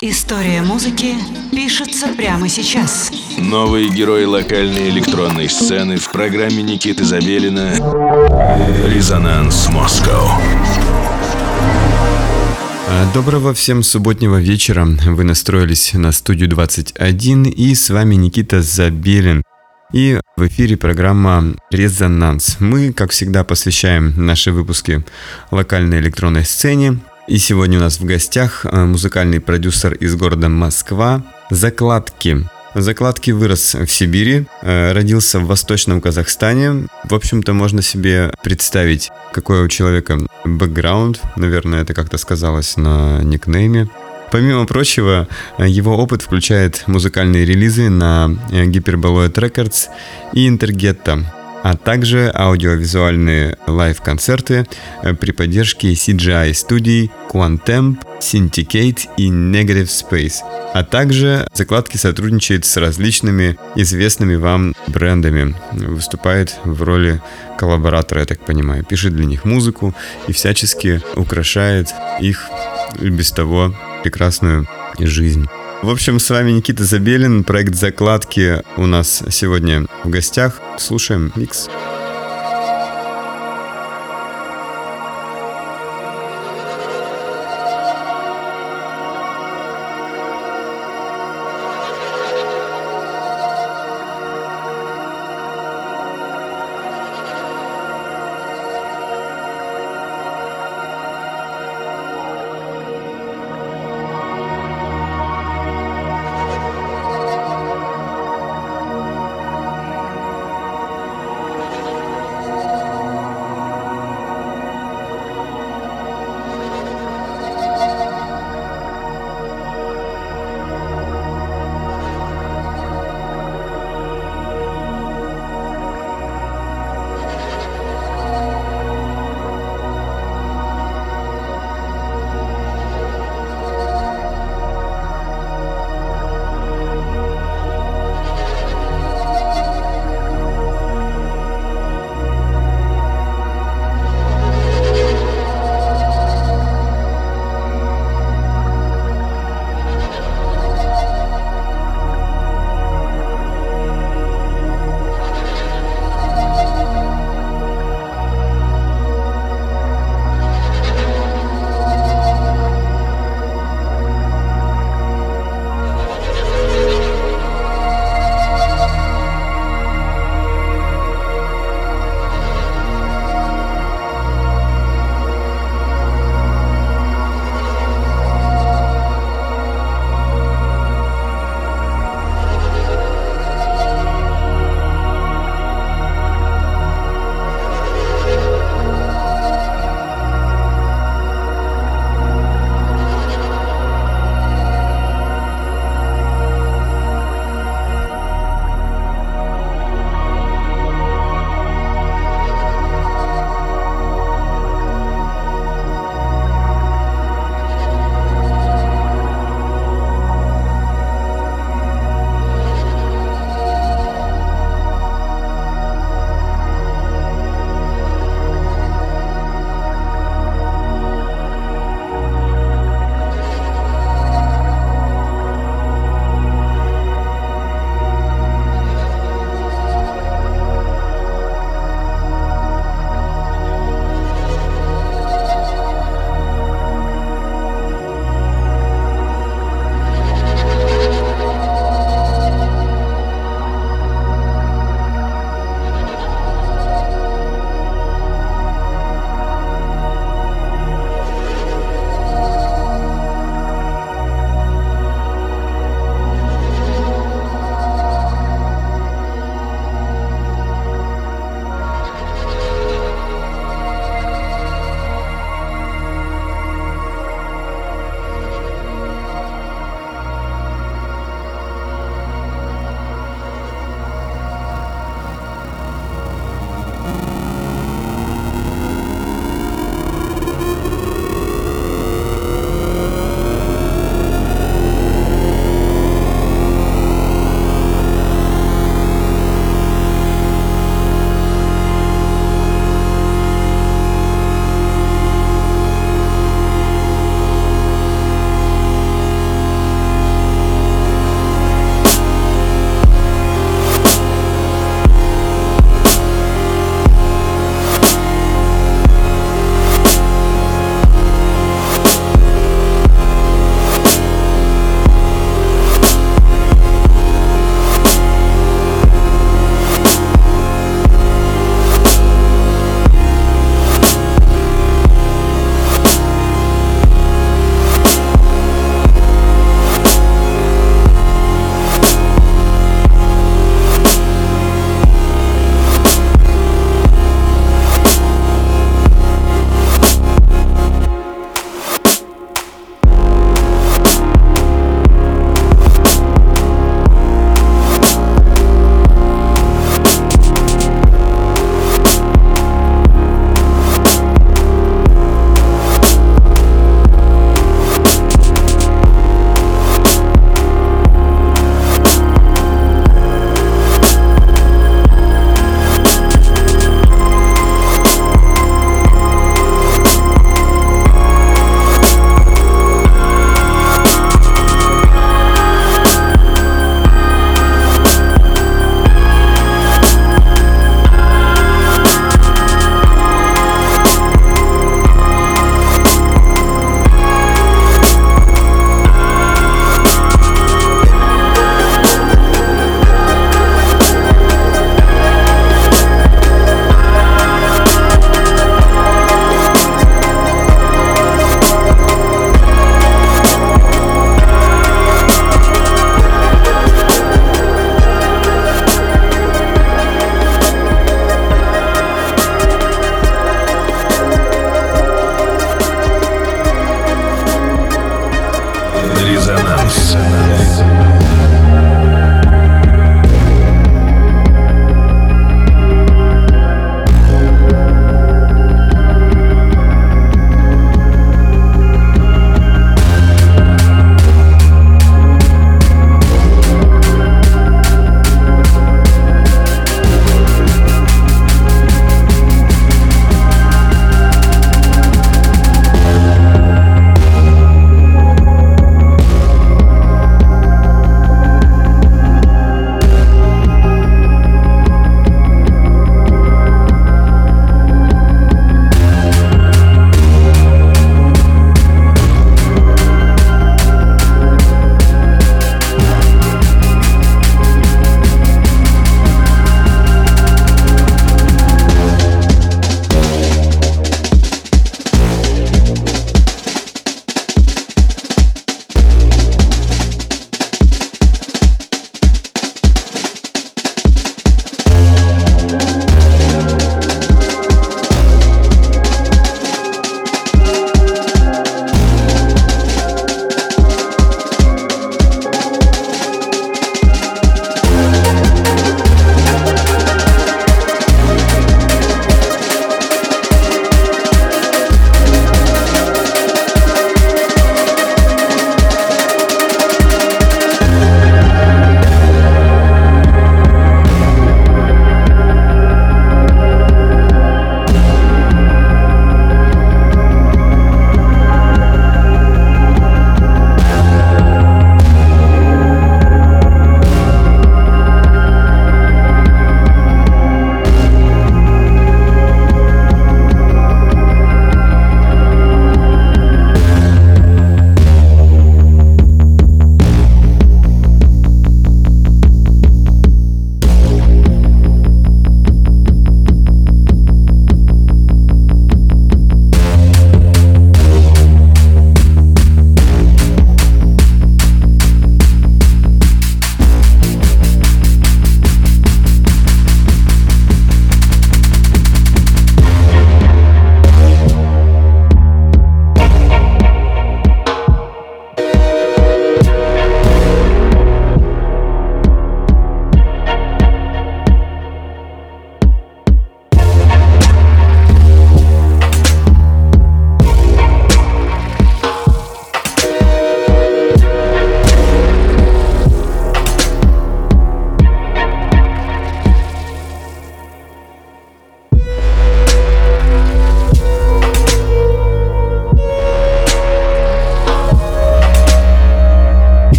История музыки пишется прямо сейчас. Новые герои локальной электронной сцены в программе Никиты Забелина «Резонанс Москва». Доброго всем субботнего вечера. Вы настроились на студию 21 и с вами Никита Забелин. И в эфире программа «Резонанс». Мы, как всегда, посвящаем наши выпуски локальной электронной сцене. И сегодня у нас в гостях э, музыкальный продюсер из города Москва «Закладки». Закладки вырос в Сибири, э, родился в Восточном Казахстане. В общем-то, можно себе представить, какой у человека бэкграунд. Наверное, это как-то сказалось на никнейме. Помимо прочего, его опыт включает музыкальные релизы на Hyperboloid Records и Интергетто, а также аудиовизуальные лайв-концерты при поддержке CGI студий Quantemp, Syndicate и Negative Space, а также закладки сотрудничает с различными известными вам брендами, выступает в роли коллаборатора, я так понимаю, пишет для них музыку и всячески украшает их без того прекрасную жизнь. В общем, с вами Никита Забелин, проект «Закладки» у нас сегодня в гостях. Слушаем микс. Микс.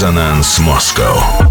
Резонанс Москва.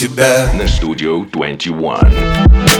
Тебя На студию 21.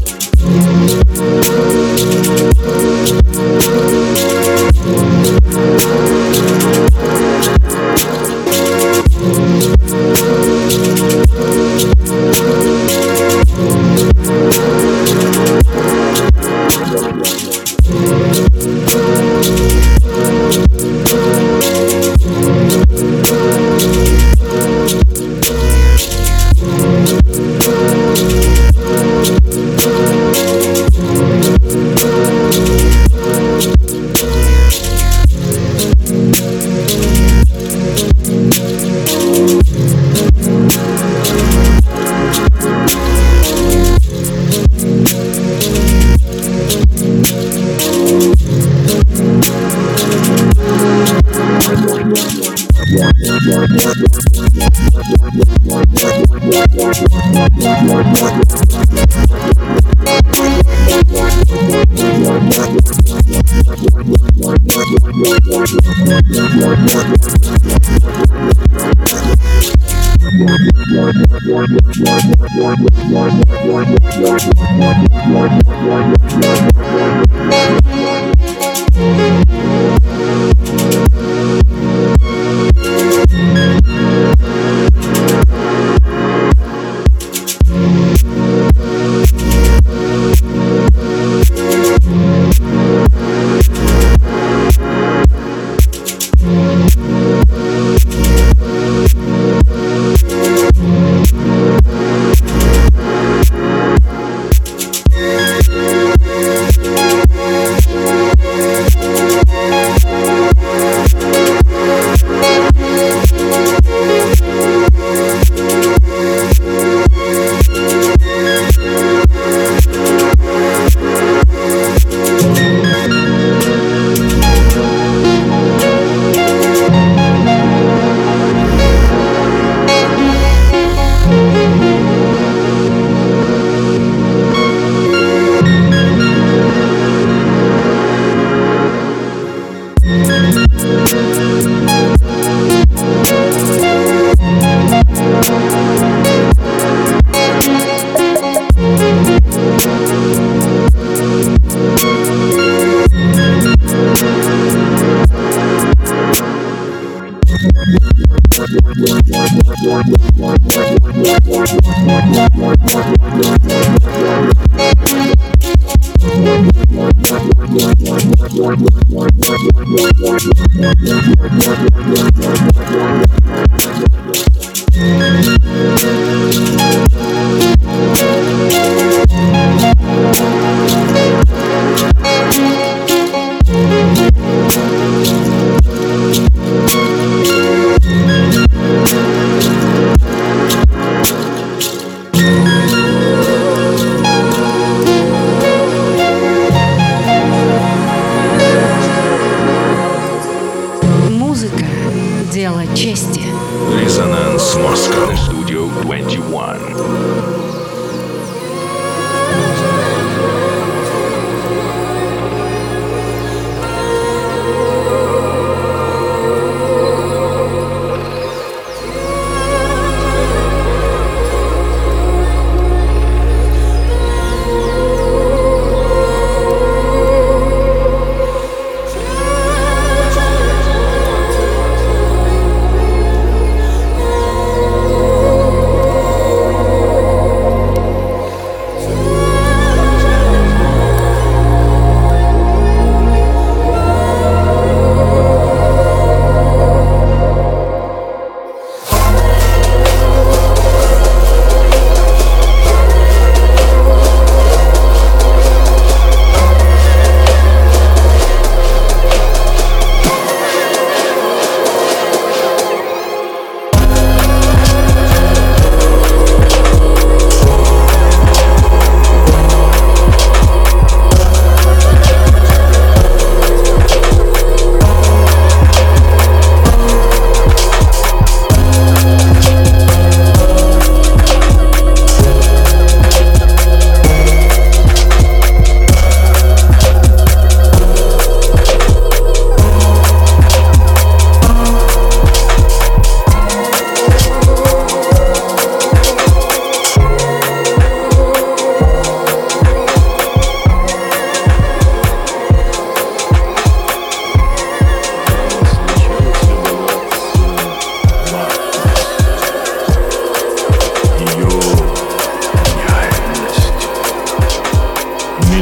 дело чести. Резонанс Москва. Studio 21.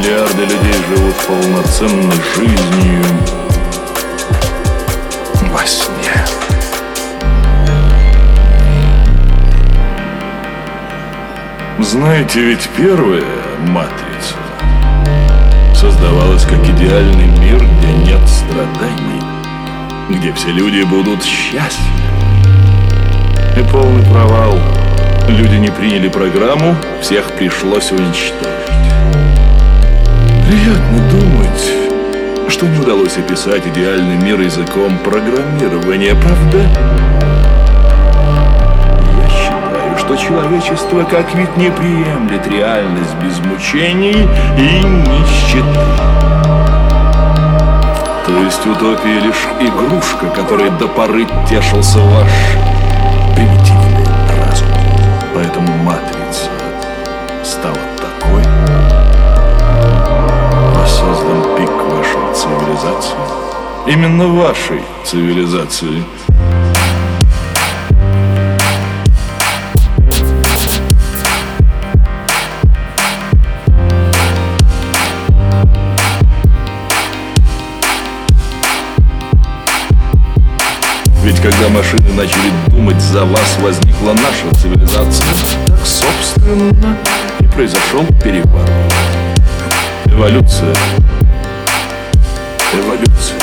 Миллиарды людей живут полноценной жизнью во сне. Знаете, ведь первая матрица создавалась как идеальный мир, где нет страданий, где все люди будут счастливы. И полный провал. Люди не приняли программу, всех пришлось уничтожить. Приятно думать, что не удалось описать идеальный мир языком программирования, правда? Я считаю, что человечество как вид не приемлет реальность без мучений и нищеты. То есть утопия лишь игрушка, которой до поры тешился ваш Именно вашей цивилизации. Ведь когда машины начали думать за вас, возникла наша цивилизация. Так, собственно, и произошел переворот. Эволюция. Эволюция.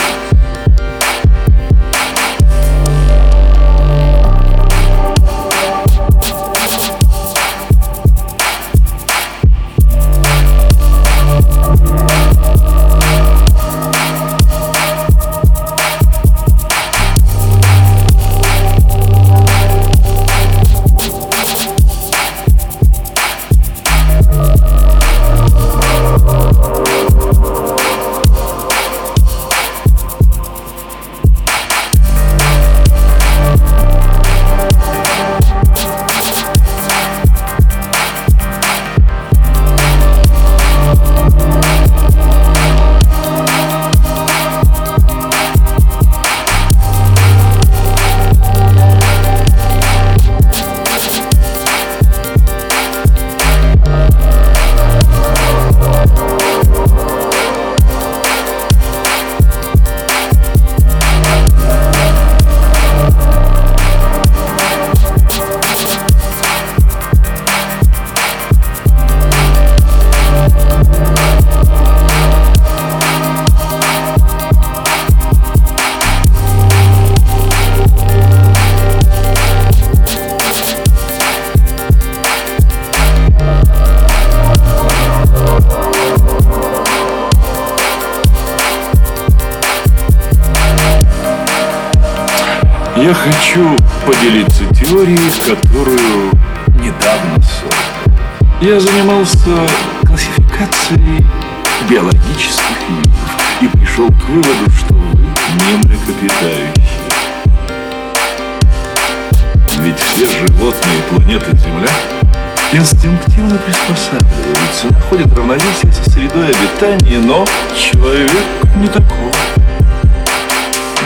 Человек не такой.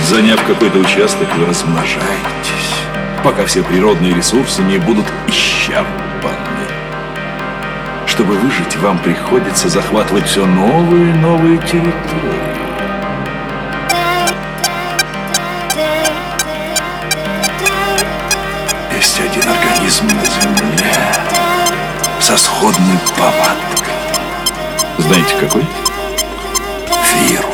Заняв какой-то участок, вы размножаетесь, пока все природные ресурсы не будут исчерпаны. Чтобы выжить, вам приходится захватывать все новые и новые территории. Есть один организм на Земле со сходной повадкой. Знаете какой? Radio.